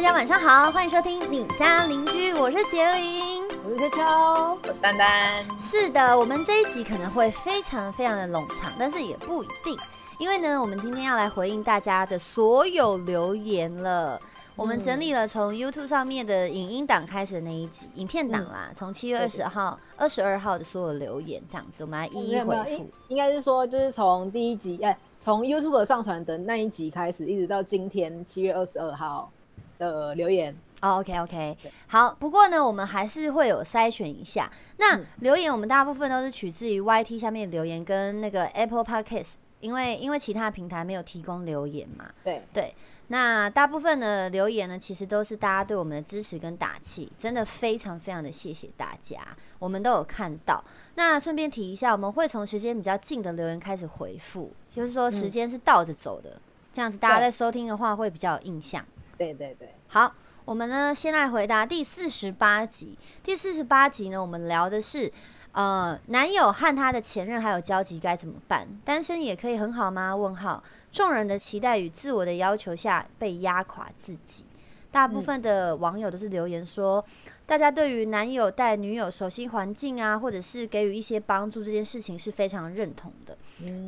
大家晚上好，欢迎收听你家邻居，我是杰林，我是秋秋，我是丹丹。是的，我们这一集可能会非常非常的冗长，但是也不一定，因为呢，我们今天要来回应大家的所有留言了。我们整理了从 YouTube 上面的影音档开始的那一集影片档啦，从七月二十号、二十二号的所有留言这样子，我们来一一回复。应该是说，就是从第一集，哎，从 YouTube 上传的那一集开始，一直到今天七月二十二号的留言。哦，OK OK，好。不过呢，我们还是会有筛选一下。那留言我们大部分都是取自于 YT 下面留言跟那个 Apple Podcast，因为因为其他平台没有提供留言嘛。对对。那大部分的留言呢，其实都是大家对我们的支持跟打气，真的非常非常的谢谢大家，我们都有看到。那顺便提一下，我们会从时间比较近的留言开始回复，就是说时间是倒着走的，这样子大家在收听的话会比较有印象。对对对，好，我们呢先来回答第四十八集。第四十八集呢，我们聊的是。呃，男友和他的前任还有交集该怎么办？单身也可以很好吗？问号，众人的期待与自我的要求下被压垮自己。大部分的网友都是留言说，大家对于男友带女友熟悉环境啊，或者是给予一些帮助这件事情是非常认同的。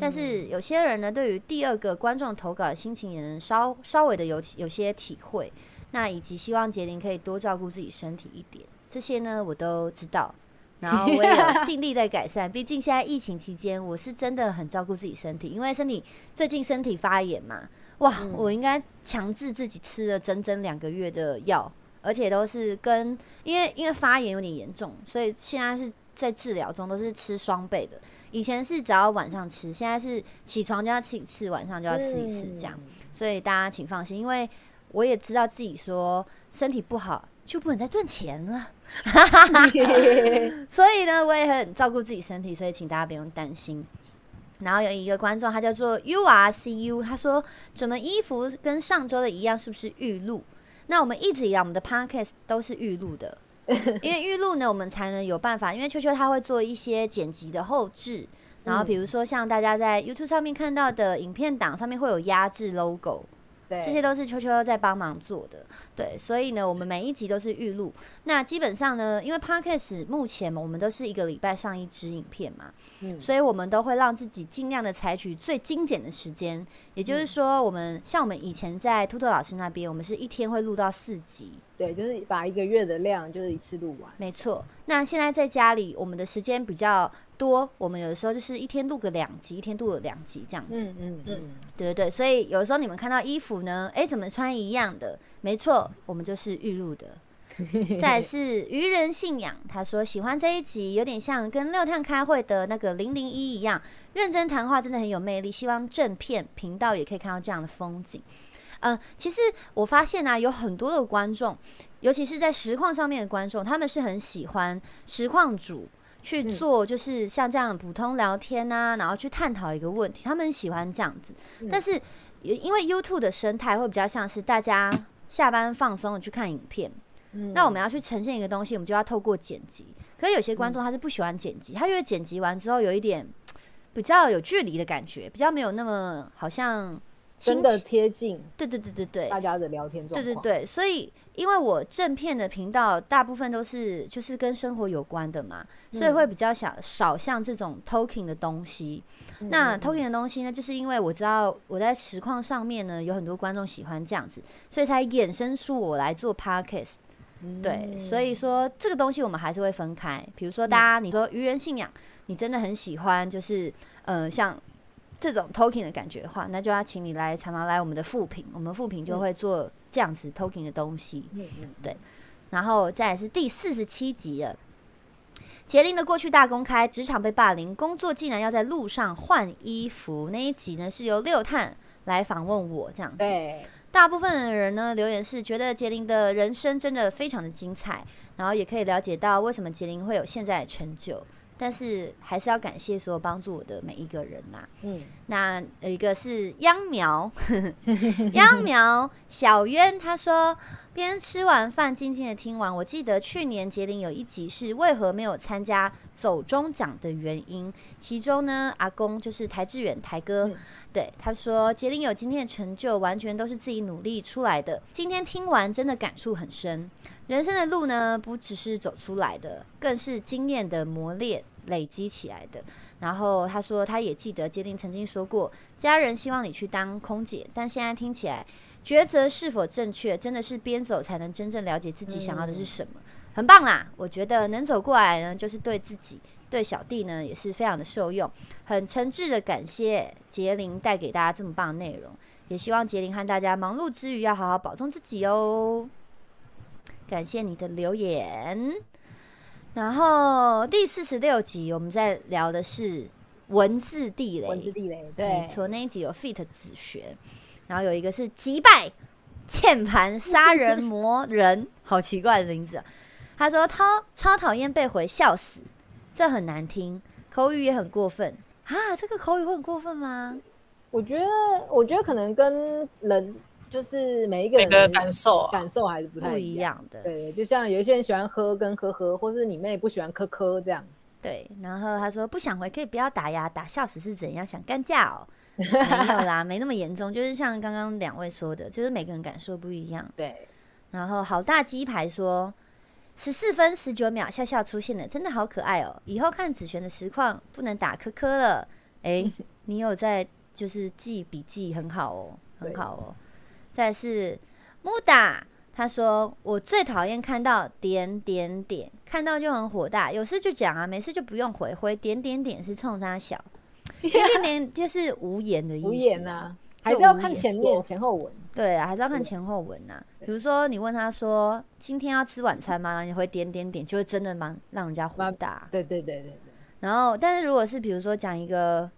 但是有些人呢，对于第二个观众投稿的心情也能稍稍微的有有些体会。那以及希望杰林可以多照顾自己身体一点，这些呢我都知道。然后我也 尽力在改善，毕竟现在疫情期间，我是真的很照顾自己身体，因为身体最近身体发炎嘛，哇，我应该强制自己吃了整整两个月的药，而且都是跟因为因为发炎有点严重，所以现在是在治疗中，都是吃双倍的。以前是只要晚上吃，现在是起床就要吃一次，晚上就要吃一次这样。所以大家请放心，因为我也知道自己说身体不好。就不能再赚钱了，所以呢，我也很照顾自己身体，所以请大家不用担心。然后有一个观众，他叫做 U R C U，他说：“怎么衣服跟上周的一样？是不是预录？”那我们一直以来，我们的 Podcast 都是预录的，因为预录呢，我们才能有办法。因为秋秋他会做一些剪辑的后置，然后比如说像大家在 YouTube 上面看到的影片档上面会有压制 logo。这些都是秋秋在帮忙做的，对，所以呢，我们每一集都是预录。那基本上呢，因为 podcast 目前我们都是一个礼拜上一支影片嘛，嗯，所以我们都会让自己尽量的采取最精简的时间。也就是说，我们像我们以前在兔兔老师那边，我们是一天会录到四集。对，就是把一个月的量就是一次录完。没错。那现在在家里，我们的时间比较多，我们有的时候就是一天录个两集，一天录个两集这样子。嗯嗯嗯，对对对。所以有的时候你们看到衣服呢，哎，怎么穿一样的？没错，我们就是预录的。再是愚人信仰，他说喜欢这一集，有点像跟六探开会的那个零零一一样，认真谈话真的很有魅力。希望正片频道也可以看到这样的风景。嗯，其实我发现啊，有很多的观众，尤其是在实况上面的观众，他们是很喜欢实况主去做，就是像这样普通聊天啊，然后去探讨一个问题，他们喜欢这样子。但是因为 YouTube 的生态会比较像是大家下班放松的去看影片，那我们要去呈现一个东西，我们就要透过剪辑。可是有些观众他是不喜欢剪辑，他觉得剪辑完之后有一点比较有距离的感觉，比较没有那么好像。真的贴近，对对对对对，大家的聊天状况，对对对，所以因为我正片的频道大部分都是就是跟生活有关的嘛，所以会比较想少像这种 talking 的东西。那 talking 的东西呢，就是因为我知道我在实况上面呢有很多观众喜欢这样子，所以才衍生出我来做 podcast。对，所以说这个东西我们还是会分开。比如说大家你说愚人信仰，你真的很喜欢，就是呃像。这种 talking 的感觉的话，那就要请你来常常来我们的副评，我们副评就会做这样子 talking 的东西。嗯嗯，对。然后再是第四十七集了，杰林的过去大公开，职场被霸凌，工作竟然要在路上换衣服。那一集呢是由六探来访问我这样子。对，大部分的人呢留言是觉得杰林的人生真的非常的精彩，然后也可以了解到为什么杰林会有现在的成就。但是还是要感谢所有帮助我的每一个人嘛。嗯，那有一个是秧苗，秧苗小渊他说，边吃完饭静静的听完。我记得去年杰林有一集是为何没有参加走中奖的原因，其中呢，阿公就是台志远台哥，嗯对他说，杰林有今天的成就，完全都是自己努力出来的。今天听完真的感触很深，人生的路呢，不只是走出来的，更是经验的磨练累积起来的。然后他说，他也记得杰林曾经说过，家人希望你去当空姐，但现在听起来，抉择是否正确，真的是边走才能真正了解自己想要的是什么。很棒啦！我觉得能走过来呢，就是对自己、对小弟呢，也是非常的受用。很诚挚的感谢杰林带给大家这么棒的内容，也希望杰林和大家忙碌之余要好好保重自己哦。感谢你的留言。然后第四十六集，我们在聊的是文字地雷，文字地雷，没对，错，那一集有 fit 子学，然后有一个是击败 键盘杀人魔人，好奇怪的名字、啊。他说他超讨厌被回笑死，这很难听，口语也很过分啊！这个口语会很过分吗？我觉得，我觉得可能跟人就是每一个人的感受啊，感受还是不太一样。一样的，对，就像有一些人喜欢喝跟呵呵，或是你妹不喜欢科科这样。对。然后他说不想回可以不要打呀，打笑死是怎样？想干架哦？没有啦，没那么严重，就是像刚刚两位说的，就是每个人感受不一样。对，然后好大鸡排说，十四分十九秒，笑笑出现了，真的好可爱哦！以后看子璇的实况不能打科科了。哎，你有在就是记笔记，很好哦，很好哦。再来是木达，他说我最讨厌看到点点点，看到就很火大，有事就讲啊，没事就不用回，回点点点是冲他小，点点点就是无言的意思，无言啊，还是要看前面前后文。对啊，还是要看前后文呐、比如说，你问他说今天要吃晚餐吗？你会点点点，就会真的蛮让人家火蛮大。对对对对对，然后，但是如果是比如说讲一个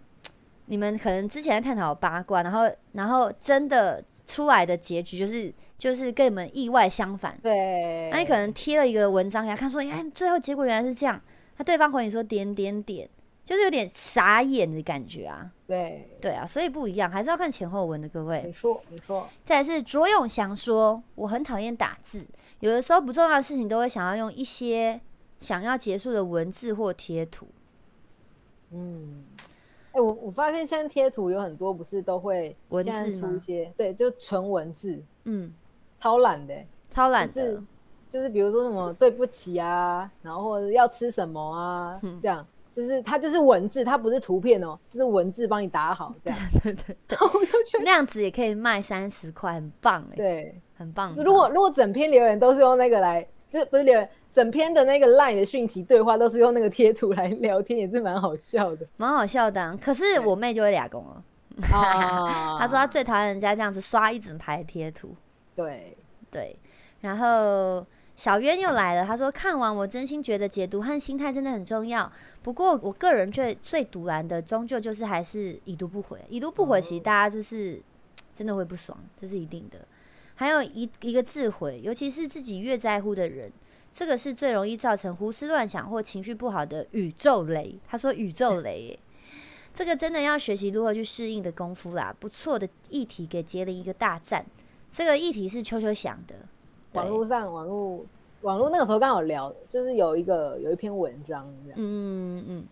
你们可能之前在探讨八卦，然后然后真的出来的结局就是就是跟你们意外相反，对，那你可能贴了一个文章给他看，说哎，最后结果原来是这样，那对方回你说点点点，就是有点傻眼的感觉啊。对，对啊，所以不一样，还是要看前后文的，各位。没说没说，再来是卓永祥说，我很讨厌打字，有的时候不重要的事情都会想要用一些想要结束的文字或贴图。嗯。哎、我我发现现在贴图有很多不是都会文字出一些对，就纯文字，嗯，超懒的欸、超懒的就是，就是比如说什么对不起啊，然后或者要吃什么啊，嗯这样就是它就是文字，它不是图片哦，就是文字帮你打好这样。对对，然后我就觉得那样子也可以卖三十块，很棒哎，对，很棒。就如果如果整篇留言都是用那个来，这不是留言，整篇的那个 line 的讯息对话都是用那个贴图来聊天，也是蛮好笑的。蛮好笑的啊、可是我妹就会俩公了，啊 她说她最讨厌人家这样子刷一整排贴图。对，对，然后小渊又来了，他说看完我真心觉得解读和心态真的很重要。不过我个人最最独蓝的，终究就是还是已读不回。已读不回，其实大家就是真的会不爽，这是一定的。还有一一个自毁，尤其是自己越在乎的人，这个是最容易造成胡思乱想或情绪不好的宇宙雷。他说宇宙雷耶，这个真的要学习如何去适应的功夫啦。不错的议题，给杰林一个大赞。这个议题是秋秋想的，对网络上网络网络那个时候刚好聊，就是有一个有一篇文章这样。嗯嗯嗯，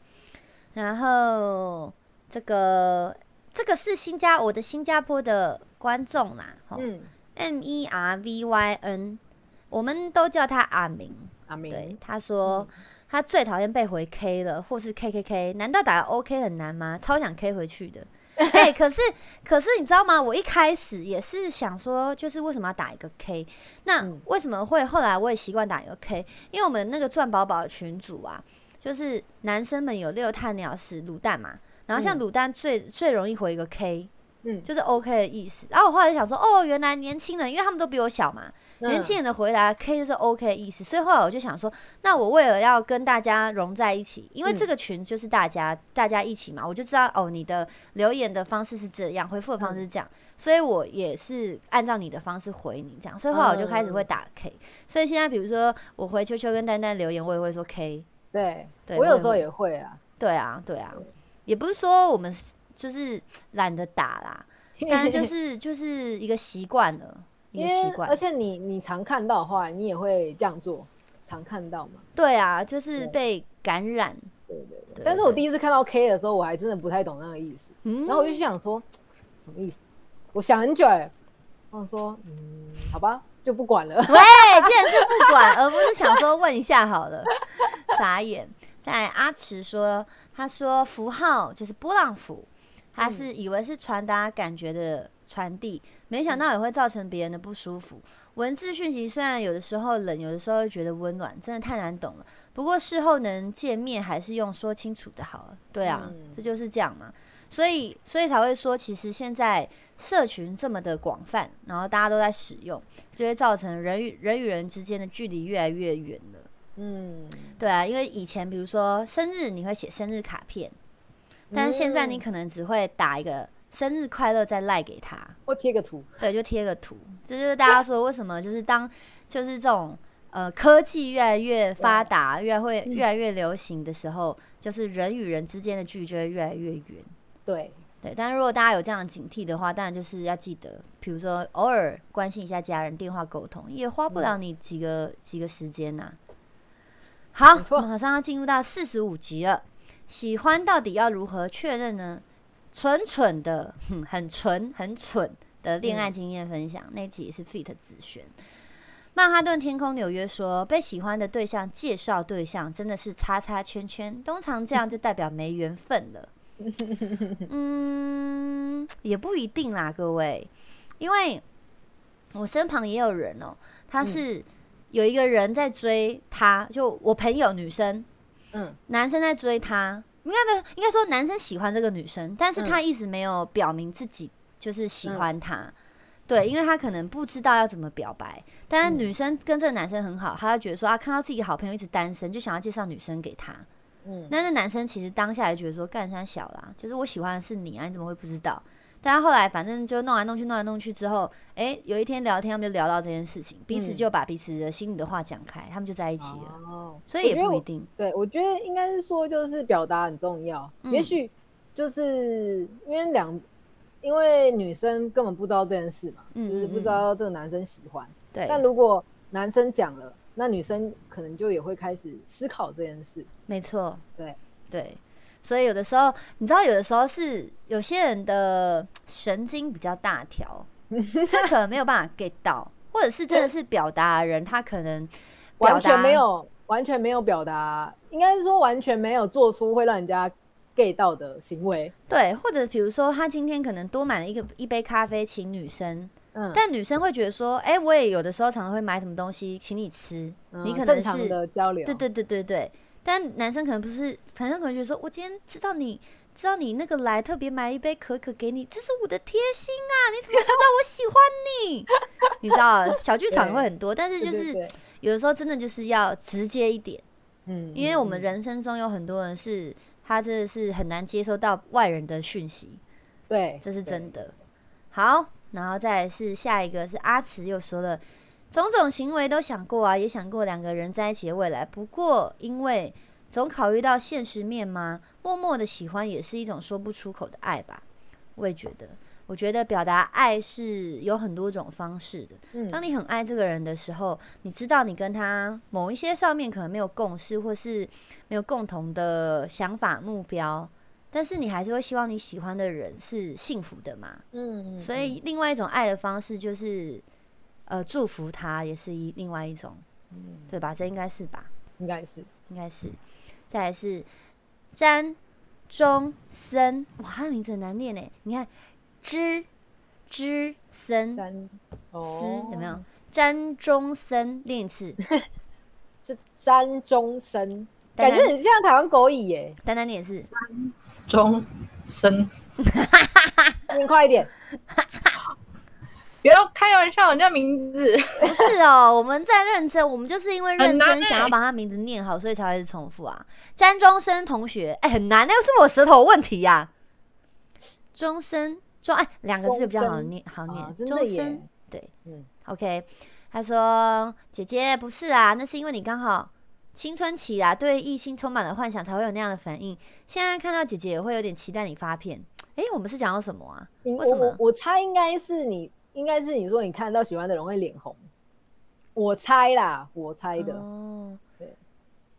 然后这个这个是新加我的新加坡的观众啦，吼嗯，M E R V Y N，我们都叫他阿明。阿明，对，他说、他最讨厌被回 K 了，或是 K K K，难道打 OK 很难吗？超想 K 回去的。哎、可是可是你知道吗？我一开始也是想说，就是为什么要打一个 K？那嗯为什么会后来我也习惯打一个 K？因为我们那个赚宝宝的群组啊，就是男生们有六探鸟是卤蛋嘛，然后像嗯卤蛋最、最容易回一个 K，嗯，就是 OK 的意思。然后我后来就想说，哦，原来年轻人，因为他们都比我小嘛，年轻人的回答 K 就是 OK 的意思，所以后来我就想说，那我为了要跟大家融在一起，因为嗯。这个群就是大家、大家一起嘛，我就知道哦，你的留言的方式是这样，回复的方式是这样，所以我也是按照你的方式回你这样，所以后来我就开始会打 K，、所以现在比如说我回秋秋跟丹丹留言，我也会说 K。对，对我有时候也会啊。对啊，对啊，也不是说我们就是懒得打啦，但就是就是一个习惯了，一因为个习惯而。且你你常看到的话，你也会这样做，常看到嘛。对啊，就是被感染。对对对。对但是我第一次看到 K 的时候，我还真的不太懂那个意思，嗯然后我就想说什么意思？我想很久哎，我说嗯，好吧，就不管了。喂，竟然是不管，而不是想说问一下好了，傻眼。在阿池说，他说符号就是波浪符，他是以为是传达感觉的传递，没想到也会造成别人的不舒服。文字讯息虽然有的时候冷，有的时候会觉得温暖，真的太难懂了。不过事后能见面，还是用说清楚的好了。对啊，嗯这就是这样嘛。所以，所以才会说，其实现在社群这么的广泛，然后大家都在使用，就会造成人与人与人之间的距离越来越远了。嗯，对啊，因为以前比如说生日你会写生日卡片，但是现在你嗯可能只会打一个生日快乐再赖给他，或贴个图，对，就贴个图。这就是大家说为什么就是当就是这种呃科技越来越发达，越会越来越流行的时候，就是人与人之间的距离就会越来越远。对，对，但是如果大家有这样的警惕的话，当然就是要记得，比如说偶尔关心一下家人，电话沟通也花不了你几个、几个时间呐、好马上要进入到四十五集了。喜欢到底要如何确认呢？蠢蠢的，哼很纯很蠢的恋爱经验分享，那集也是 Fit 子璇。曼哈顿天空纽约说，被喜欢的对象介绍对象真的是叉叉圈圈，通常这样就代表没缘分了。嗯，也不一定啦，各位，因为我身旁也有人哦、他是有一个人在追他，就我朋友女生，嗯男生在追她，应该没有，应该说男生喜欢这个女生，但是他一直没有表明自己就是喜欢她。对，因为他可能不知道要怎么表白，但是嗯女生跟这个男生很好，他就觉得说啊，看到自己好朋友一直单身，就想要介绍女生给他。嗯，但是男生其实当下也觉得说干山小啦，就是我喜欢的是你啊，你怎么会不知道？但他后来反正就弄来弄去，弄来弄去之后，哎、有一天聊天，他们就聊到这件事情，彼此嗯就把彼此的心里的话讲开，他们就在一起了。哦，所以也不一定，对，我觉得应该是说，就是表达很重要。嗯也许就是因为两，因为女生根本不知道这件事嘛，嗯就是不知道这个男生喜欢。对，但如果男生讲了，那女生可能就也会开始思考这件事。没错，对对，所以有的时候，你知道，有的时候是有些人的神经比较大条，他可能没有办法 get 到，或者是真的是表达人，他可能完全达没有，完全没有表达，应该是说完全没有做出会让人家 get 到的行为。对，或者比如说他今天可能多买了一个一杯咖啡请女生，嗯，但女生会觉得说，哎、我也有的时候常常会买什么东西请你吃，嗯你可能正常是的交流，对对对对对，但男生可能不是，男生可能觉得说，我今天知道你知道你那个来，特别买一杯可可给你，这是我的贴心啊！你怎么不知道我喜欢你？你知道小剧场会很多，但是就是有的时候真的就是要直接一点，嗯，因为我们嗯人生中有很多人是他真的是很难接收到外人的讯息，对，这是真的。好，然后再来是下一个是阿慈又说了，种种行为都想过啊，也想过两个人在一起的未来。不过因为总考虑到现实面嘛，默默的喜欢也是一种说不出口的爱吧。我也觉得，我觉得表达爱是有很多种方式的。嗯当你很爱这个人的时候，你知道你跟他某一些上面可能没有共识，或是没有共同的想法目标，但是你还是会希望你喜欢的人是幸福的嘛。嗯，所以另外一种爱的方式就是，呃，祝福他，也是一另外一种，嗯对吧？这应该是吧？应该是应该是。再来是詹中森，哇，他的名字很难念呢。你看，知知森三思哦，有没有？詹中森，念一次，是詹中生，丹丹感觉很像台湾狗语耶，丹丹念一次。中森，念快一点。不要开玩笑，人家名字不是哦，我们在认真，我们就是因为认真想要把他名字念好，所以才会一直重复啊。詹中生同学，哎、很难，那个是我舌头有问题呀、中生中，哎，两个字比较好念，好念。中生，对，嗯，OK。他说：“姐姐不是啊，那是因为你刚好青春期啊，对异性充满了幻想，才会有那样的反应。现在看到姐姐也会有点期待你发片。哎、我们是讲到什么啊？你为什么我猜应该是你，应该是你说你看到喜欢的人会脸红，我猜啦，我猜的。哦对，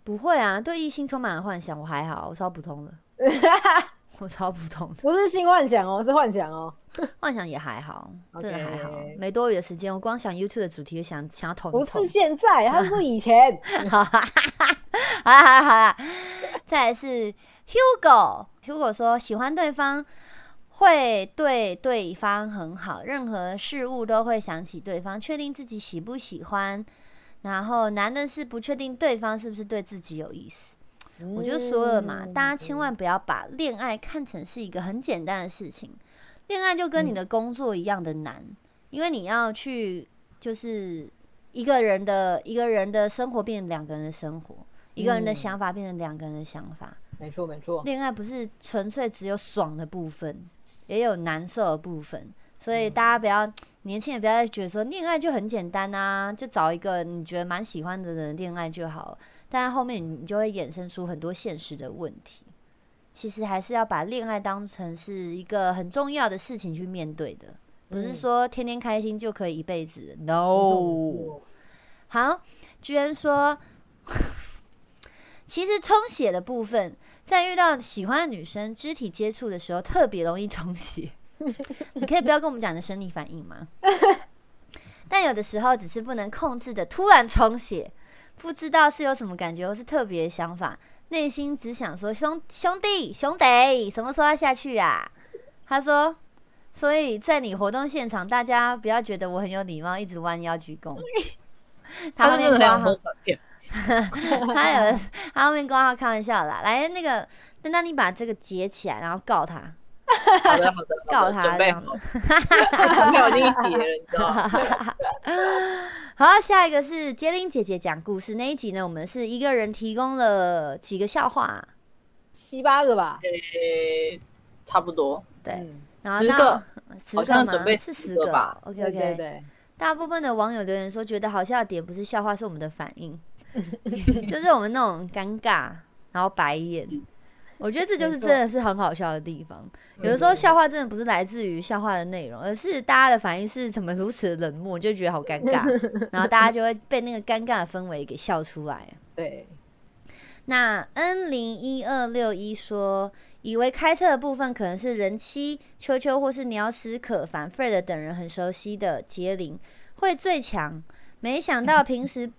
不会啊，对异性充满了幻想，我还好，我超普通的，我超普通的，不是性幻想哦，是幻想哦。幻想也还好，真的还好没多余的时间，我光想 YouTube 的主题就想想要投不是现在，他是说以前。好啦好啦好啦，再来是 Hugo，Hugo 说喜欢对方会对对方很好，任何事物都会想起对方，确定自己喜不喜欢。然后难的是不确定对方是不是对自己有意思。我就说了嘛，大家千万不要把恋爱看成是一个很简单的事情，恋爱就跟你的工作一样的难，因为你要去就是一个人的一个人的生活变成两个人的生活，一个人的嗯想法变成两个人的想法。没错没错，恋爱不是纯粹只有爽的部分，也有难受的部分，所以大家不要 年轻人不要再觉得说恋爱就很简单啊，就找一个你觉得蛮喜欢的人恋爱就好了。但后面你就会衍生出很多现实的问题。其实还是要把恋爱当成是一个很重要的事情去面对的，不是嗯说天天开心就可以一辈子。No，好，居然说，其实充血的部分，在遇到喜欢的女生肢体接触的时候，特别容易充血。你可以不要跟我们讲你的生理反应吗？但有的时候只是不能控制的突然充血，不知道是有什么感觉或是特别想法，内心只想说兄兄弟兄弟，什么时候要下去啊？他说，所以在你活动现场，大家不要觉得我很有礼貌，一直弯腰鞠躬。他后面 他有人，他后面挂号开玩笑啦。来，那个丹丹，你把这个截起来，然后告他，好的好的，好告的准备他这样。好子。，准备好已经叠了，你知道吗？好，下一个是杰林姐姐讲故事。那一集呢，我们是一个人提供了几个笑话，七八个吧。诶，差不多，对，然后大个好十个准备是十十个个吧？OK 对 OK，对对，大部分的网友留言说，觉得好笑的点不是笑话，是我们的反应，就是我们那种尴尬，然后白眼。我觉得这就是真的是很好笑的地方。有的时候笑话真的不是来自于笑话的内容，而是大家的反应是怎么如此的冷漠，就觉得好尴尬，然后大家就会被那个尴尬的氛围给笑出来。对，那 N 零一二六一说，以为开车的部分可能是人妻秋秋或是鸟屎可凡 Fred 等人很熟悉的杰林会最强，没想到平时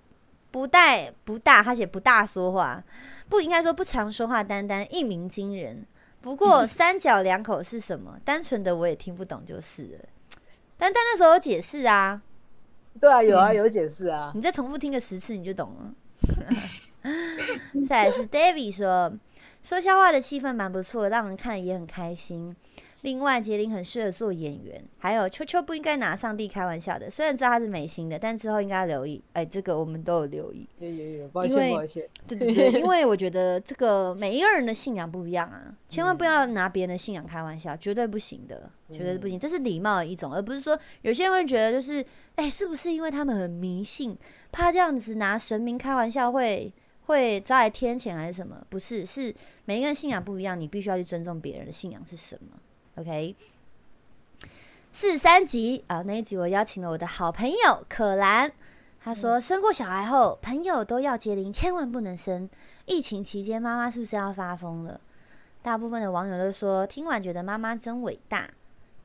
不带不大，他写不大说话，不应该说不常说话，单单一鸣惊人。不过三角两口是什么？单纯的我也听不懂就是了。丹丹那时候有解释啊，对啊，有啊，有解释啊。你再重复听个十次你就懂了。再来是 David 说，说笑话的气氛蛮不错的，让人看也很开心。另外，杰林很适合做演员，还有秋秋不应该拿上帝开玩笑的。虽然知道他是美心的，但之后应该留意。哎、这个我们都有留意。有有有，抱因为歉抱歉。对对对，因为我觉得这个每一个人的信仰不一样啊，千万不要拿别人的信仰开玩笑，绝对不行的，绝对不行。这是礼貌的一种，而不是说有些人会觉得就是，哎、是不是因为他们很迷信，怕这样子拿神明开玩笑会会招来天谴还是什么？不是，是每一个人信仰不一样，你必须要去尊重别人的信仰是什么。OK。四十三集啊，那一集我邀请了我的好朋友可兰，她说生过小孩后，朋友都要结龄，千万不能生。疫情期间，妈妈是不是要发疯了？大部分的网友都说听完觉得妈妈真伟大。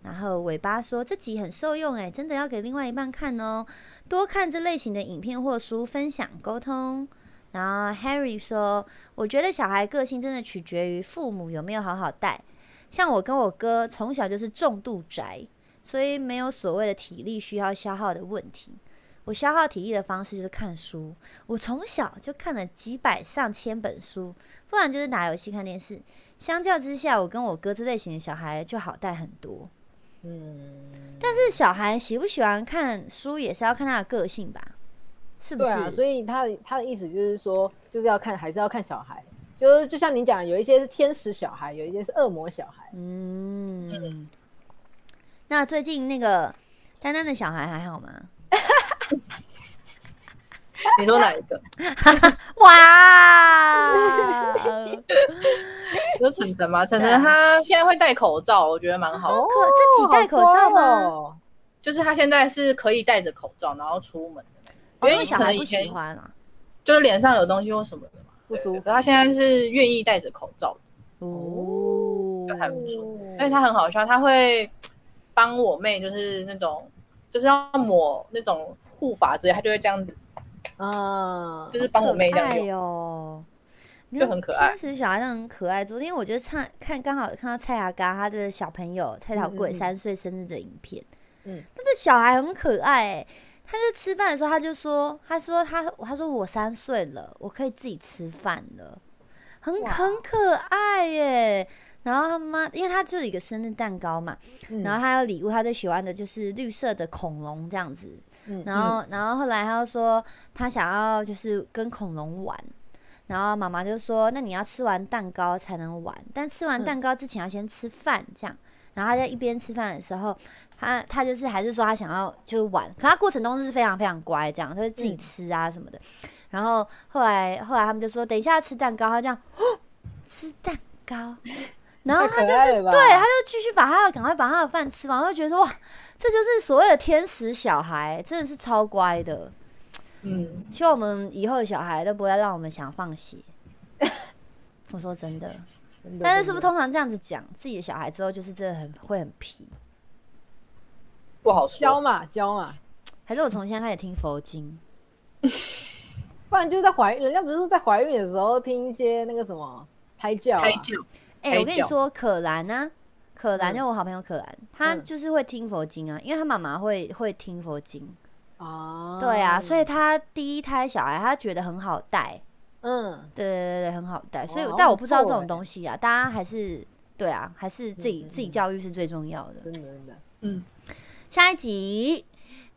然后尾巴说这集很受用，诶，真的要给另外一半看哦，多看这类型的影片或书，分享沟通。然后 Harry 说，我觉得小孩个性真的取决于父母有没有好好带。像我跟我哥从小就是重度宅，所以没有所谓的体力需要消耗的问题。我消耗体力的方式就是看书，我从小就看了几百上千本书，不然就是打游戏、看电视。相较之下，我跟我哥这类型的小孩就好带很多。嗯，但是小孩喜不喜欢看书，也是要看他的个性吧，是不是？对啊，所以他的他的意思就是说，就是要看，还是要看小孩。就是就像你讲，有一些是天使小孩，有一些是恶魔小孩。嗯，那最近那个丹丹的小孩还好吗？你说哪一个？哇，你说晨晨吗？晨晨他现在会戴口罩，我觉得蛮好可自己戴口罩吗哦就是他现在是可以戴着口罩然后出门的，哦因因为小孩不能以前喜欢啊。就是脸上有东西或什么的嘛，不舒服他现在是愿意戴着口罩的，哦就还不错。因为他很好笑，他会帮我妹，就是那种就是要抹那种护发之类，他就会这样子，嗯，就是帮我妹这样用。哦。就很可爱天使小孩真的很可爱。昨天我就看看刚好看到蔡雅嘎他的小朋友蔡小贵嗯嗯嗯三岁生日的影片，嗯他的小孩很可爱、欸。他就吃饭的时候，他就说：“他说他他说我三岁了，我可以自己吃饭了，很很可爱耶。”然后他妈，因为他只有一个生日蛋糕嘛，嗯然后他有礼物，他最喜欢的就是绿色的恐龙这样子。嗯然后，然后后来他又说他想要就是跟恐龙玩，然后妈妈就说那你要吃完蛋糕才能玩，但吃完嗯蛋糕之前要先吃饭这样。然后他在一边吃饭的时候，他他就是还是说他想要就是玩，可他过程中是非常非常乖这样，他就自己嗯吃啊什么的。然后后来后来他们就说等一下吃蛋糕，他这样哦 吃蛋糕，然后他太可爱了吧？对，他就继续把他的赶快把他的饭吃完，我就觉得哇，这就是所谓的天使小孩，真的是超乖的。嗯，希望我们以后的小孩都不会让我们想放血。我说，真的但是是不是通常这样子讲自己的小孩之后，就是真的很会很皮？不好说教。嘛教嘛？还是我从现在开始听佛经？不然就是在怀孕，人家不是说在怀孕的时候听一些那个什么胎教、啊，胎教，哎、我跟你说，可兰呢、可兰嗯就我好朋友可兰，她嗯就是会听佛经啊，因为她妈妈会会听佛经。啊，对啊，所以她第一胎小孩，她觉得很好带。嗯，对对对对，很好带。所以，但我不知道这种东西啊，大家还是对啊，还是自己自己嗯教育是最重要的。真的真的，嗯，下一集，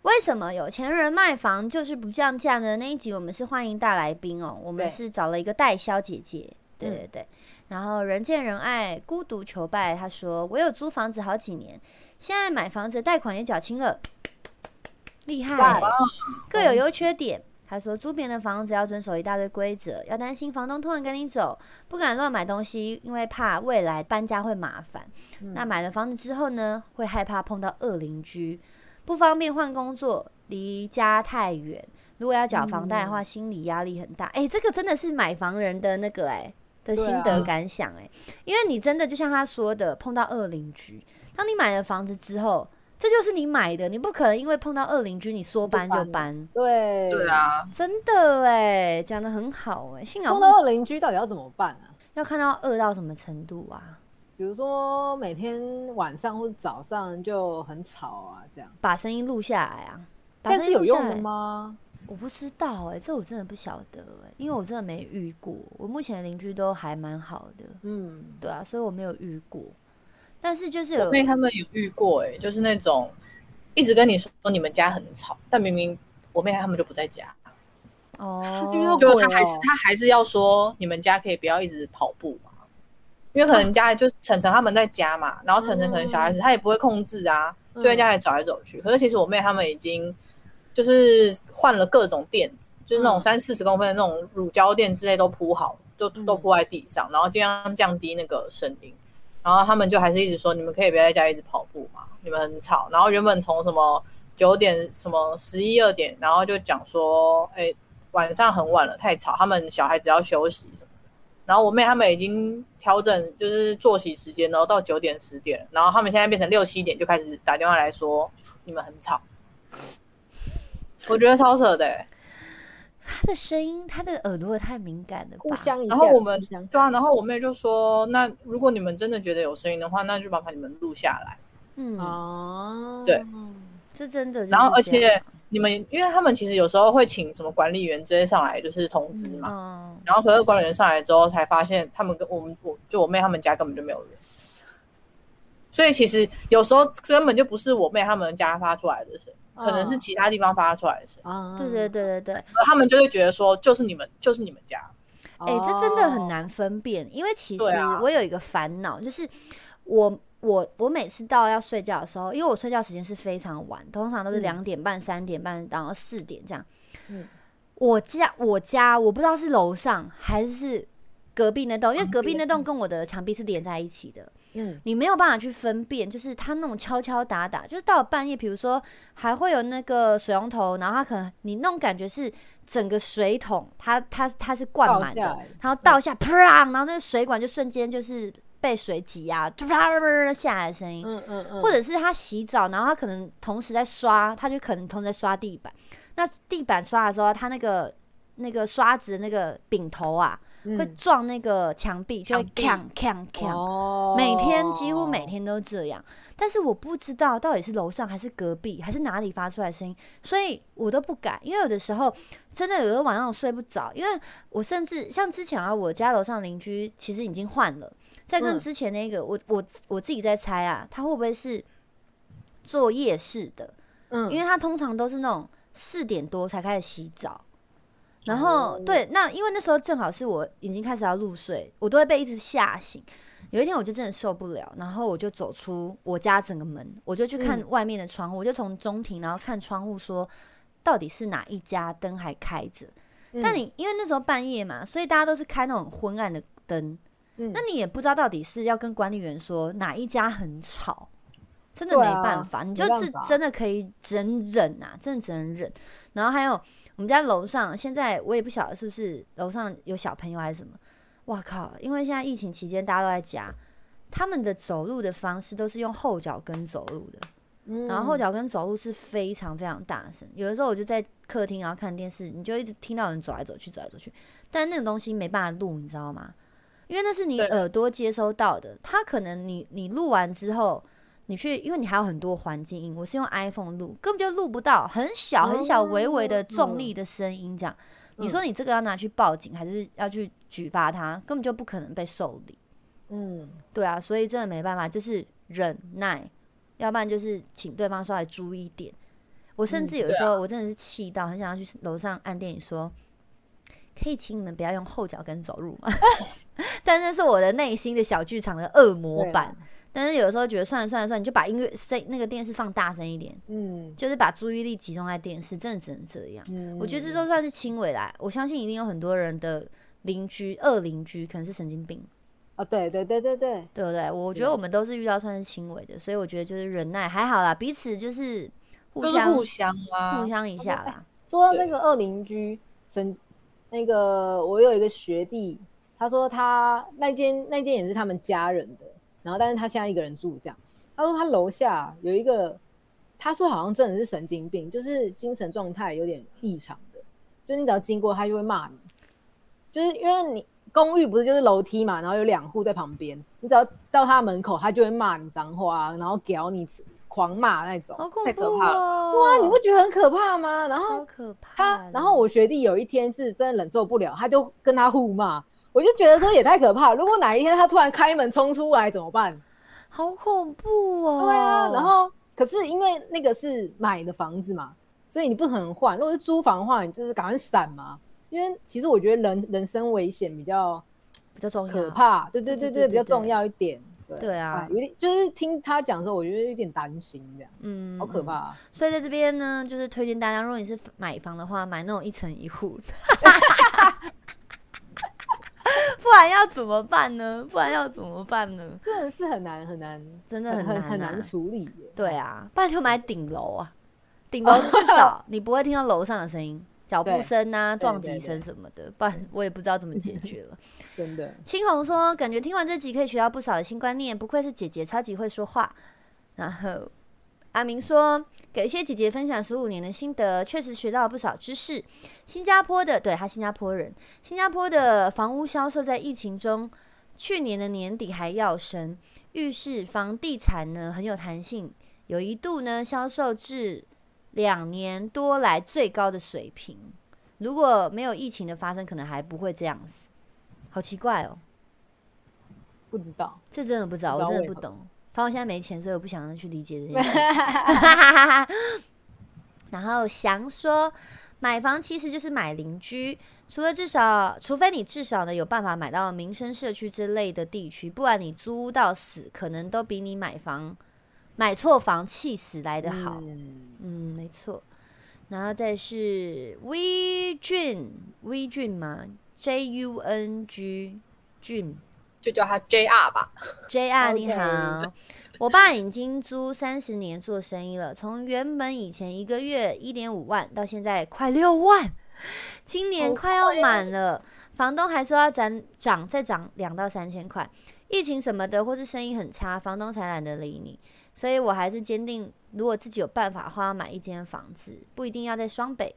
为什么有钱人卖房就是不降价呢？那一集我们是欢迎大来宾哦，我们是找了一个代销姐姐，对嗯对对。然后人见人爱，孤独求败。他说：“我有租房子好几年，现在买房子贷款也缴清了，厉害。各有优缺点。”他说：“租别人的房子要遵守一大堆规则，要担心房东突然跟你走，不敢乱买东西，因为怕未来搬家会麻烦。嗯那买了房子之后呢，会害怕碰到恶邻居，不方便换工作，离家太远。如果要缴房贷的话，心理压力很大。哎、这个真的是买房人的那个哎、的心得感想哎、因为你真的就像他说的，碰到恶邻居，当你买了房子之后，这就是你买的，你不可能因为碰到恶邻居，你说搬就就搬搬。对对，啊，真的哎，讲的很好哎，幸好碰到恶邻居到底要怎么办啊？要看到恶到什么程度啊？比如说每天晚上或者早上就很吵啊，这样，把声音录下来啊，把但声是有用的音录下来？吗？我不知道哎、这我真的不晓得哎、因为我真的没遇过。我目前邻居都还蛮好的，嗯，对啊，所以我没有遇过。但是就是有我妹他们有遇过、欸，就是那种一直跟你说你们家很吵，但明明我妹他们就不在家，哦，就他还是他还是要说你们家可以不要一直跑步嘛，因为可能家里就是晨晨他们在家嘛，然后晨晨可能小孩子他也不会控制啊，嗯就在家里走来走去。可是其实我妹他们已经就是换了各种垫子，就是那种嗯三四十公分的那种乳胶垫之类都铺好，就嗯都铺在地上，然后尽量降低那个声音。然后他们就还是一直说，你们可以不要在家一直跑步嘛，你们很吵。然后原本从什么九点什么十一二点，然后就讲说，哎，晚上很晚了，太吵，他们小孩子要休息什么的。然后我妹他们已经调整就是作息时间，然后到九点十点，然后他们现在变成六七点就开始打电话来说你们很吵。我觉得超扯的、他的声音，他的耳朵太敏感了吧？互相一下，然后我们对啊，然后我妹就说，那如果你们真的觉得有声音的话，那就麻烦你们录下来。嗯，哦，对，是真的然后而且你们，因为他们其实有时候会请什么管理员直接上来就是通知嘛，嗯，然后可是管理员上来之后才发现，他们跟我们我就我妹他们家根本就没有人，所以其实有时候根本就不是我妹他们家发出来的声音，可能是其他地方发出来的声音，啊，对对对对对，而他们就会觉得说就是你们就是你们家，哦，哎、这真的很难分辨，因为其实我有一个烦恼，就是我我我每次到要睡觉的时候，因为我睡觉时间是非常晚，通常都是嗯。两点半、三点半，然后四点这样。嗯。我家我家我不知道是楼上还是隔壁那栋，因为隔壁那栋跟我的墙壁是连在一起的。嗯，你没有办法去分辨，就是他那种敲敲打打，就是到了半夜，比如说还会有那个水龙头，然后他可能你那种感觉是整个水桶，它它它是灌满的然后倒下，啪，然后那个水管就瞬间就是被水挤压，啪下来的声音，嗯嗯嗯，或者是他洗澡，然后他可能同时在刷，他就可能同时在刷地板。那地板刷的时候，他那个那个刷子的那个柄头啊，会嗯。撞那个墙壁，就会每天几乎每天都这样，但是我不知道到底是楼上还是隔壁还是哪里发出来声音，所以我都不敢，因为有的时候真的有的晚上我睡不着，因为我甚至像之前啊，我家楼上邻居其实已经换了，在跟嗯。之前那个，我我我自己在猜啊，他会不会是做夜市的？嗯，因为他通常都是那种四点多才开始洗澡，然后、对，那因为那时候正好是我已经开始要入睡，我都会被一直吓醒。有一天我就真的受不了，然后我就走出我家整个门，我就去看嗯外面的窗户，我就从中庭然后看窗户说，到底是哪一家灯还开着？但嗯你因为那时候半夜嘛，所以大家都是开那种昏暗的灯，嗯那你也不知道到底是要跟管理员说哪一家很吵，真的没办法，你就是真的可以只能忍啊，真的只能忍。然后还有我们家楼上，现在我也不晓得是不是楼上有小朋友还是什么，哇靠！因为现在疫情期间大家都在家，他们的走路的方式都是用后脚跟走路的，嗯然后后脚跟走路是非常非常大声，有的时候我就在客厅然后看电视，你就一直听到人走来走去走来走去，但那个东西没办法录，你知道吗？因为那是你耳朵接收到的，它可能你你录完之后，你去，因为你还有很多环境音，我是用 iPhone 录，根本就录不到，很小很小微微的重力的声音，这样。你说你这个要拿去报警，还是要去举发他，根本就不可能被受理。嗯，对啊，所以真的没办法，就是忍耐，要不然就是请对方稍微注意一点。我甚嗯至有的时候我真的是气到很想要去楼上按电影说，可以请你们不要用后脚跟走路吗？但那是我的内心的小剧场的恶魔版啦。但是有的时候觉得算了算了算了，你就把音乐声那个电视放大声一点，嗯就是把注意力集中在电视，真的只能这样。嗯，我觉得这都算是轻微啦，我相信一定有很多人的邻居、恶邻居可能是神经病。哦，对对对对对，对不对？我觉得我们都是遇到算是轻微的，所以我觉得就是忍耐还好啦，彼此就是互相互相啊，互相一下啦。说到那个二邻居，神那个我有一个学弟，他说他那间那间也是他们家人的，然后但是他现在一个人住这样。他说他楼下有一个，他说好像真的是神经病，就是精神状态有点异常的，就你只要经过他就会骂你，就是因为你公寓不是就是楼梯嘛，然后有两户在旁边，你只要到他门口，他就会骂你脏话，然后屌你狂骂那种。好恐怖太可怕哦！哇，你不觉得很可怕吗？然后超可怕。，他然后我学弟有一天是真的忍受不了，他就跟他互骂，我就觉得说也太可怕了。如果哪一天他突然开门冲出来怎么办？好恐怖哦。对啊，然后可是因为那个是买的房子嘛，所以你不可能换。如果是租房的话，你就是赶快闪嘛。因为其实我觉得人人身危险比较比较重要，可怕，对对对对，比较重要一点。对对啊哎有点就是听他讲的时候，我觉得有点担心，这样嗯，好可怕、啊。所以在这边呢，就是推荐大家，如果你是买房的话，买那种一层一户，不然要怎么办呢？不然要怎么办呢？真的是很难很难，真的很很难、啊，很难处理。对啊，不然就买顶楼啊，顶楼至少你不会听到楼上的声音，脚步声啊、撞击声什么的，不然我也不知道怎么解决了。真的。青红说，感觉听完这集可以学到不少的新观念，不愧是姐姐，超级会说话。然后阿明说，给一些姐姐分享十五年的心得，确实学到了不少知识。新加坡的，对他新加坡人，新加坡的房屋销售在疫情中，去年的年底还要升，预示房地产呢很有弹性，有一度呢销售至两年多来最高的水平。如果没有疫情的发生，可能还不会这样子。好奇怪哦，不知道，这真的不知道，我真的不懂。反正我现在没钱，所以我不想去理解这些事情。然后翔说，买房其实就是买邻居，除了至少，除非你至少呢有办法买到民生社区之类的地区，不然你租到死，可能都比你买房买错房气死来的好。嗯嗯，没错。然后再是 V 俊 V 俊嘛，J U N G 俊就叫他 JR 吧。J R 你好。我爸已经租三十年做生意了，从原本以前一个月一点五万，到现在快六万，今年快要满了。房东还说要涨涨再涨两到三千块，疫情什么的，或是生意很差，房东才懒得理你。所以我还是坚定，如果自己有办法的话，要买一间房子，不一定要在双北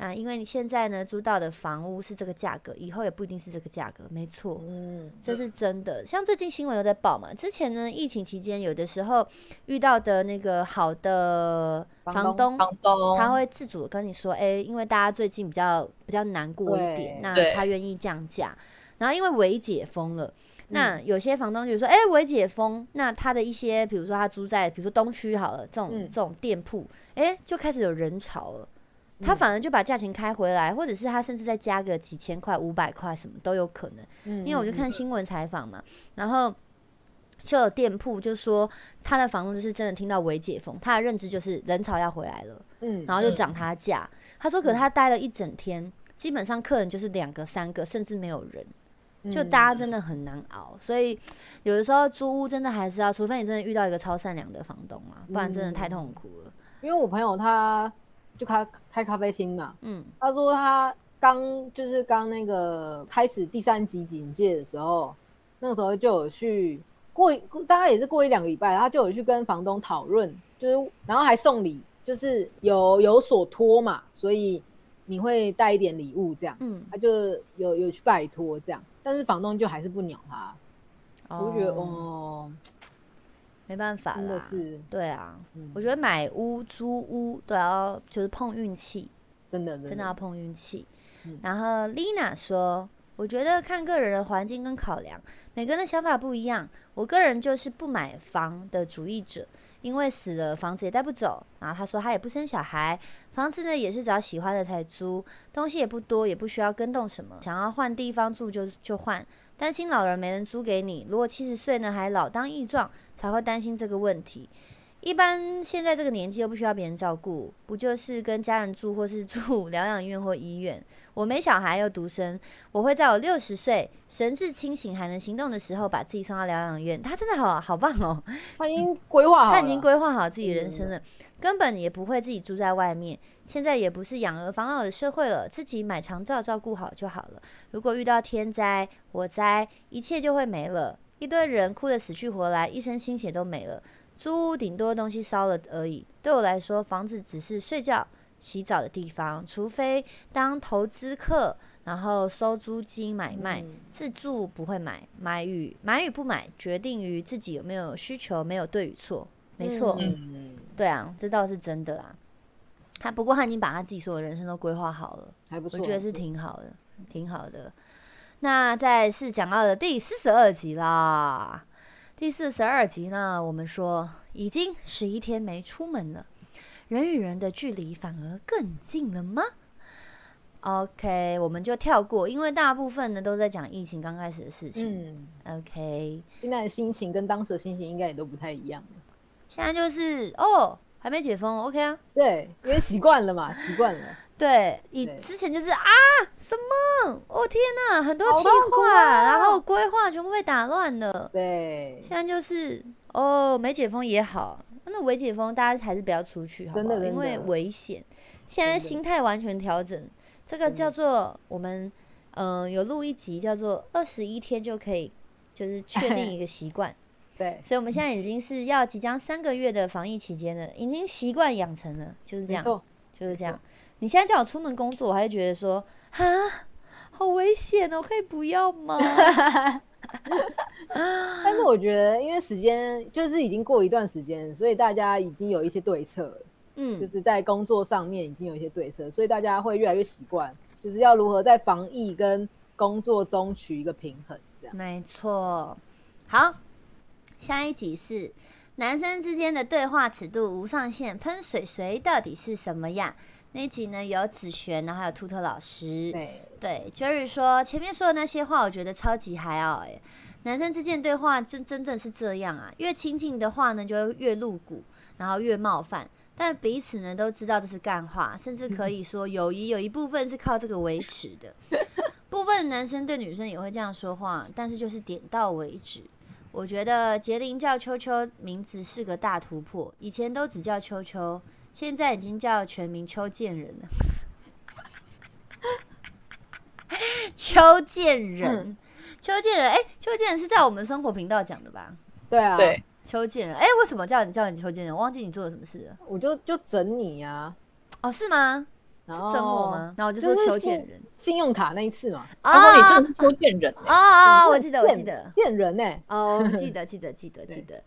啊，因为你现在呢租到的房屋是这个价格，以后也不一定是这个价格，没错。嗯，这是真的。像最近新闻有在报嘛，之前呢，疫情期间有的时候遇到的那个好的房房东，房东他会自主地跟你说，哎、因为大家最近比较比较难过一点，那他愿意降价。然后因为微解封了。嗯那有些房东就说：“哎、微解封，那他的一些，比如说他租在，比如说东区好了，这种、嗯这种店铺，哎、就开始有人潮了。他嗯反而就把价钱开回来，或者是他甚至再加个几千块、五百块，什么都有可能。嗯因为我就看新闻采访嘛，然后就有店铺就说他的房东就是真的听到微解封，他的认知就是人潮要回来了，嗯，然后就涨他价。他说，可他待了一整天，基本上客人就是两个、三个，甚至没有人，就嗯大家真的很难熬。所以有的时候租屋真的还是要，除非你真的遇到一个超善良的房东啊，不然真的太痛苦了。因为我朋友他就开开咖啡厅嘛，嗯。他说他刚就是刚那个开始第三集警戒的时候，那个时候就有去过一大概也是过一两个礼拜，他就有去跟房东讨论，就是然后还送礼，就是有有所托嘛，所以你会带一点礼物这样，嗯，他就有有去拜托这样，但是房东就还是不鸟他，我就觉得哦，没办法啦。对啊，嗯我觉得买屋、租屋都要就是碰运气。真的真的要碰运气嗯。然后 Lina 说：“我觉得看个人的环境跟考量，每个人的想法不一样。我个人就是不买房的主义者，因为死了房子也带不走。然后他说他也不生小孩，房子呢也是找喜欢的才租，东西也不多，也不需要跟动什么，想要换地方住就就换。担心老人没人租给你，如果七十岁呢还老当益壮，才会担心这个问题。”一般现在这个年纪又不需要别人照顾，不就是跟家人住或是住 疗养院或医院？我没小孩又独生，我会在我六十岁神志清醒还能行动的时候，把自己送到疗养院。他真的好好棒哦，他已经规划好，他已经规划好自己人嗯生了，根本也不会自己住在外面。现在也不是养儿防老的社会了，自己买长照照顾好就好了。如果遇到天灾、火灾，一切就会没了。一堆人哭得死去活来，一身心血都没了。租屋顶多东西烧了而已。对我来说，房子只是睡觉、洗澡的地方，除非当投资客，然后收租金买卖。嗯自住不会买，买与买与不买，决定于自己有没有需求，没有对与错。没错，嗯，对啊，这倒是真的啦。他不过他已经把他自己所有人生都规划好了，还不错，我觉得是挺好的，挺好的。那再是讲到的第四十二集啦。第四十二集呢，我们说已经十一天没出门了，人与人的距离反而更近了吗？OK，我们就跳过，因为大部分呢都在讲疫情刚开始的事情。嗯，OK，现在的心情跟当时的心情应该也都不太一样。现在就是哦，还没解封，OK 啊。对，因为习惯了嘛，习惯了。对，你之前就是啊什么，哦天哪，很多计划，啊然后规划全部被打乱了。对，现在就是哦，没解封也好，那未解封大家还是不要出去，好不好？真的因为危险。现在心态完全调整，这个叫做我们嗯、呃有录一集叫做二十一天就可以，就是确定一个习惯。对，所以我们现在已经是要即将三个月的防疫期间了，已经习惯养成了，就是这样。就是这样。你现在叫我出门工作，我还是觉得说，哈，好危险哦，可以不要吗？但是我觉得，因为时间就是已经过一段时间，所以大家已经有一些对策了，嗯就嗯，是在工作上面已经有一些对策，所以大家会越来越习惯，就是要如何在防疫跟工作中取一个平衡，这样。没错。好，下一集是男生之间的对话尺度无上限，喷水水到底是什么样？那一集呢有子璇，然后还有秃头老师。对，对，Jerry 说前面说的那些话，我觉得超级还好哎。男生之间对话真真的是这样啊，越亲近的话呢，就会越露骨，然后越冒犯。但彼此呢都知道这是干话，甚至可以说友谊有一部分是靠这个维持的。部分男生对女生也会这样说话，但是就是点到为止。我觉得杰林叫秋秋名字是个大突破，以前都只叫秋秋，现在已经叫全名邱建人了。邱建人，邱建人，哎、邱建人是在我们生活频道讲的吧？对啊，对，邱建人，哎、为什么叫你叫你邱建人？我忘记你做了什么事了。我就就整你呀、哦，是吗？是然后整我吗？然后我就说就是邱建人。信用卡那一次嘛，他说你啊真的是求见人欸、啊啊！我记得，我记得。见人呢、哦，记得，记得，记得，记得。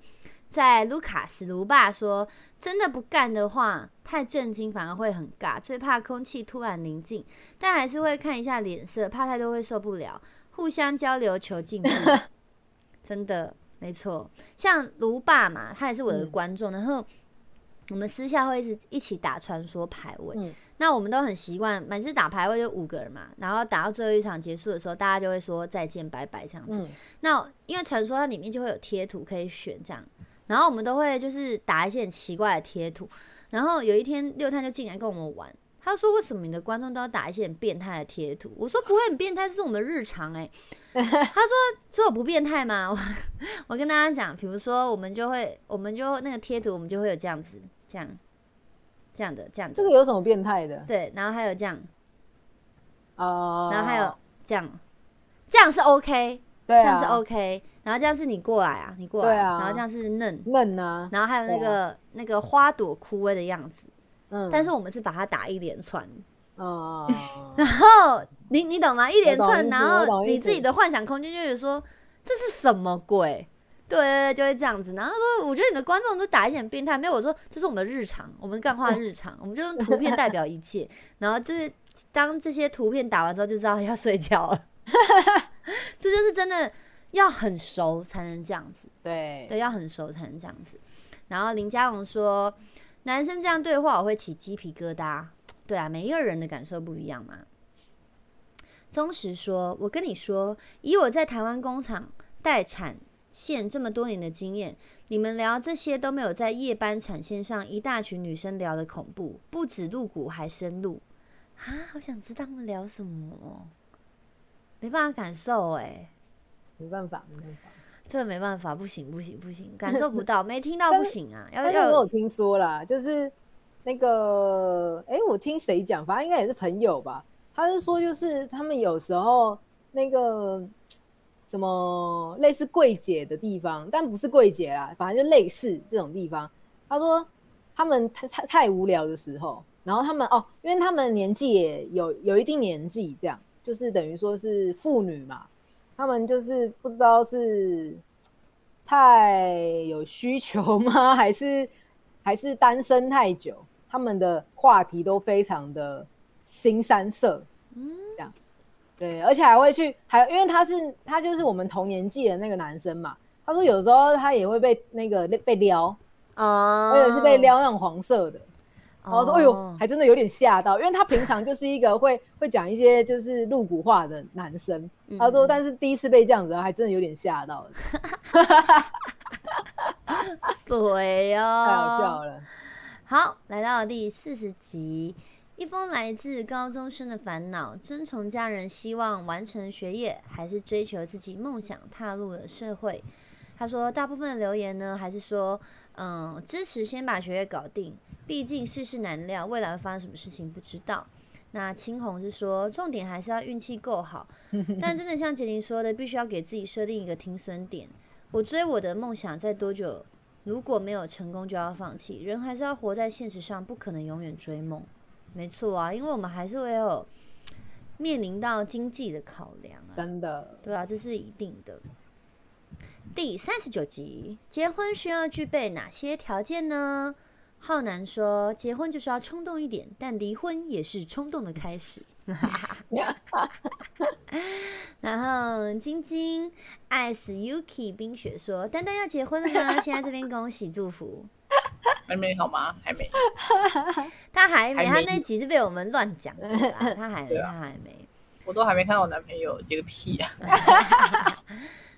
在卢卡斯卢爸说：“真的不干的话，太震惊反而会很尬，最怕空气突然宁静，但还是会看一下脸色，怕太多会受不了。互相交流求进步，真的没错。像卢爸嘛，他也是我的嗯观众，然后我们私下会一直一起打传说排位，嗯那我们都很习惯，每次打排位就五个人嘛，然后打到最后一场结束的时候，大家就会说再见拜拜这样子。嗯，那因为传说它里面就会有贴图可以选这样，然后我们都会就是打一些很奇怪的贴图。然后有一天六探就进来跟我们玩，他说为什么你的观众都要打一些很变态的贴图？我说不会很变态，这是我们的日常哎、他说这我不变态吗？我 我跟大家讲，比如说我们就会我们就那个贴图我们就会有这样子这样这样的这样子这个有什么变态的？对，然后还有这样，啊、然后还有这样，这样是 OK，对啊，这样是 OK，然后这样是你过来啊，你过来，啊然后这样是嫩，嫩啊，然后还有那对个、那个花朵枯萎的样子，嗯，但是我们是把它打一连串，啊、然后你你懂吗？一连串，然后你自己的幻想空间就是说这是什么鬼？对对对，就会这样子。然后说，我觉得你的观众都打一点变态，没有我说这是我们的日常，我们干话日常，我们就用图片代表一切。然后这当这些图片打完之后，就知道要睡觉了。这就是真的要很熟才能这样子。对对，要很熟才能这样子。然后林佳荣说，男生这样对话我会起鸡皮疙瘩。对啊，每一个人的感受不一样嘛。忠实说，我跟你说，以我在台湾工厂待产线这么多年的经验，你们聊这些都没有在夜班产线上一大群女生聊的恐怖，不止露骨还深入啊！好想知道他们聊什么哦，没办法感受哎、没办法，没办法。这个没办法，不行不行不行，感受不到，没听到不行啊，要但是我有听说啦，就是那个，哎、我听谁讲，反正应该也是朋友吧。他是说，就是他们有时候那个什么类似柜姐的地方，但不是柜姐啦，反正就类似这种地方。他说他们太太太无聊的时候，然后他们哦，因为他们年纪也有有一定年纪，这样就是等于说是妇女嘛，他们就是不知道是太有需求吗？还是还是单身太久？他们的话题都非常的新三色，嗯这样对，而且还会去，还因为他是他就是我们同年纪的那个男生嘛。他说有时候他也会被那个被撩，哦，而且是被撩那种黄色的。然后说：“哎呦哦，还真的有点吓到，因为他平常就是一个会会讲一些就是露骨话的男生。嗯他说，但是第一次被这样子，还真的有点吓到了，水哦，太好笑了。好，来到了第四十集，一封来自高中生的烦恼：遵从家人希望完成学业，还是追求自己梦想，踏入了社会？他说，大部分的留言呢，还是说，嗯，支持先把学业搞定，毕竟世事难料，未来会发生什么事情不知道。那青红是说，重点还是要运气够好，但真的像杰林说的，必须要给自己设定一个停损点。我追我的梦想，在多久如果没有成功，就要放弃。人还是要活在现实上，不可能永远追梦。没错啊，因为我们还是会有面临到经济的考量啊。真的，对啊，这是一定的。第三十九集，结婚需要具备哪些条件呢？浩南说，结婚就是要冲动一点，但离婚也是冲动的开始。然后晶晶爱死 Yuki 冰雪说，丹丹要结婚了吗？先在这边恭喜祝福。还没好吗？还没。他还没，他那集是被我们乱讲的啦，他还他还没。我都还没看到我男朋友，结个屁啊！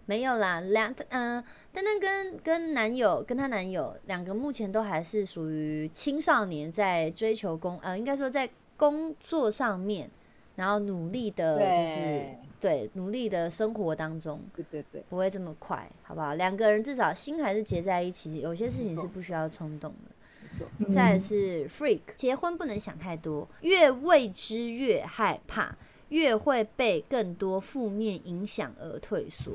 没有啦，两嗯，丹丹跟跟男友跟她男友两个目前都还是属于青少年，在追求工呃，应该说在工作上面，然后努力的，就是对对努力的生活当中，对对对，不会这么快，好不好？两个人至少心还是结在一起，有些事情是不需要冲动的。没错。嗯再来是 freak，结婚不能想太多，越未知越害怕，越会被更多负面影响而退缩。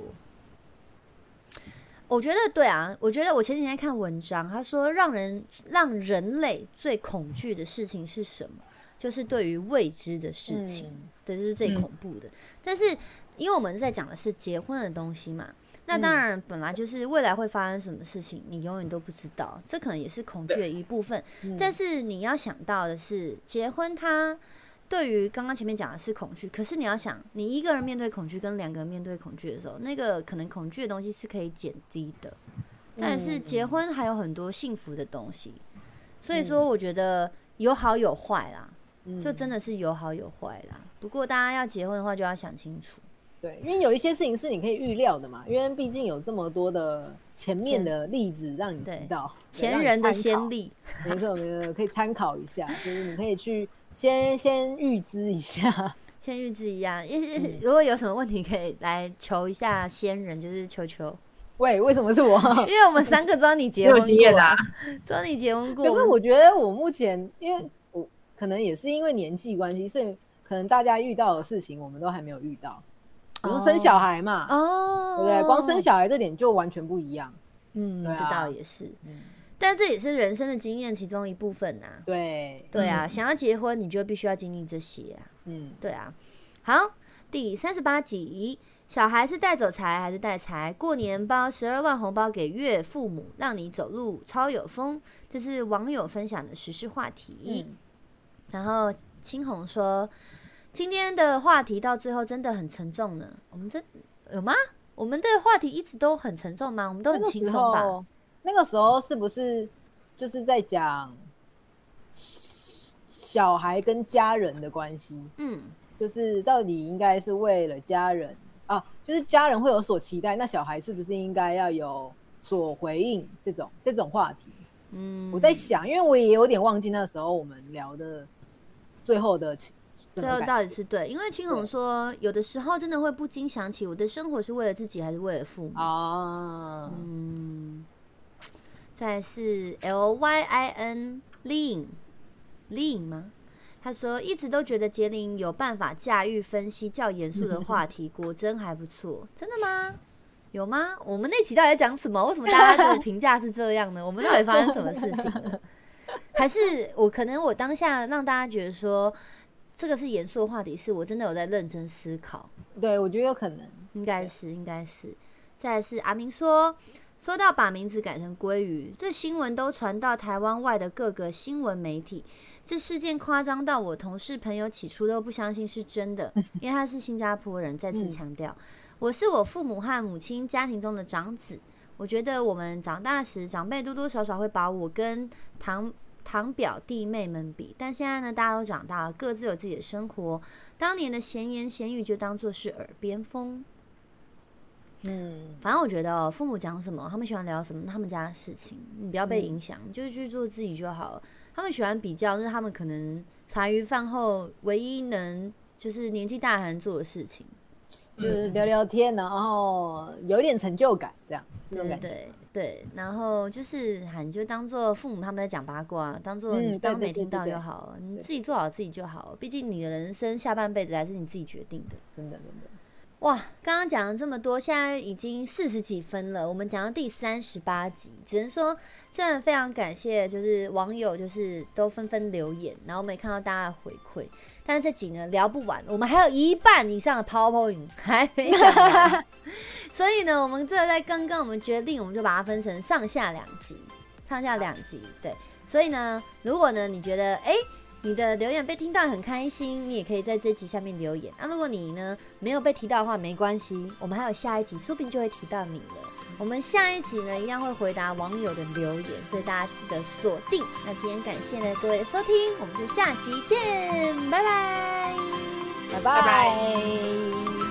我觉得对啊，我觉得我前几天看文章，他说让人让人类最恐惧的事情是什么？就是对于未知的事情。嗯这是最恐怖的。但是因为我们在讲的是结婚的东西嘛，那当然本来就是未来会发生什么事情，你永远都不知道，这可能也是恐惧的一部分。嗯但是你要想到的是，结婚它对于刚刚前面讲的是恐惧，可是你要想，你一个人面对恐惧跟两个人面对恐惧的时候，那个可能恐惧的东西是可以减低的。但是结婚还有很多幸福的东西，所以说我觉得有好有坏啦，就真的的是有好有坏啦。不过大家要结婚的话，就要想清楚。对，因为有一些事情是你可以预料的嘛，因为毕竟有这么多的前面的例子让你知道前人的先，例，没错没错，可以参考一下，就是你可以去先先预知一下。先预知一样，也是嗯如果有什么问题，可以来求一下仙人，就是求求，喂，为什么是我？因为我们三个知道你结婚过啊经验的啊，知道你结婚过，可是我觉得我目前，因为我可能也是因为年纪关系，所以可能大家遇到的事情，我们都还没有遇到。比如生小孩嘛，哦，对不对？光生，小孩这点就完全不一样。嗯，这倒也是，嗯，但这也是人生的经验其中一部分呐。对，对啊，嗯想要结婚，你就必须要经历这些啊。嗯，对啊，好，第三十八集，小孩是带走财还是带财？过年包十二万红包给岳父母，让你走路超有风。这是网友分享的时事话题。嗯然后青红说，今天的话题到最后真的很沉重呢。我们这有吗？我们的话题一直都很沉重吗？我们都很轻松吧？候，那个时候是不是就是在讲小孩跟家人的关系？嗯，就是到底应该是为了家人啊，就是家人会有所期待，那小孩是不是应该要有所回应？这种这种话题，嗯，我在想，因为我也有点忘记那时候我们聊的最后的最后到底是对，因为青红说，有的时候真的会不禁想起，我的生活是为了自己还是为了父母？啊，嗯，再来是 L Y I N Lin Lin 吗？他说一直都觉得杰林有办法驾驭分析较严肃的话题，果真还不错。真的吗？有吗？我们那集到底在讲什么？为什么大家的评价是这样呢？我们到底发生什么事情了？还是我可能我当下让大家觉得说这个是严肃的话题，是我真的有在认真思考。对我觉得有可能，应该是，应该是。再来是阿明说，说到把名字改成鲑鱼，这新闻都传到台湾外的各个新闻媒体。这事件夸张到我同事朋友起初都不相信是真的，因为他是新加坡人。再次嗯强调，我是我父母和母亲家庭中的长子。我觉得我们长大时，长辈多多少少会把我跟堂堂表弟妹们比，但现在呢，大家都长大了，各自有自己的生活。当年的闲言闲语就当做是耳边风。嗯，反正我觉得哦，父母讲什么，他们喜欢聊什么，他们家的事情，你不要被嗯影响，你就去做自己就好了。他们喜欢比较，就是他们可能茶余饭后唯一能就是年纪大还能做的事情。就是聊聊天，然后有一点成就感，这样这种感觉。对对对，然后就是啊，你就当做父母他们在讲八卦，当做你当没听到就好了，你自己做好自己就好。毕竟你的人生下半辈子还是你自己决定的。真的真的。哇，刚刚讲了这么多，现在已经四十几分了。我们讲到第三十八集，只能说真的非常感谢，就是网友就是都纷纷留言，然后我们也看到大家的回馈。但是这集呢聊不完，我们还有一半以上的 PowerPoint 还没讲完，所以呢，我们这在刚刚我们决定，我们就把它分成上下两集，上下两集，对。所以呢，如果呢你觉得哎。诶你的留言被听到很开心，你也可以在这集下面留言。那、如果你呢没有被提到的话，没关系，我们还有下一集，说不定就会提到你了。我们下一集呢一样会回答网友的留言，所以大家记得锁定。那今天感谢呢各位的收听，我们就下集见，拜拜。拜拜拜。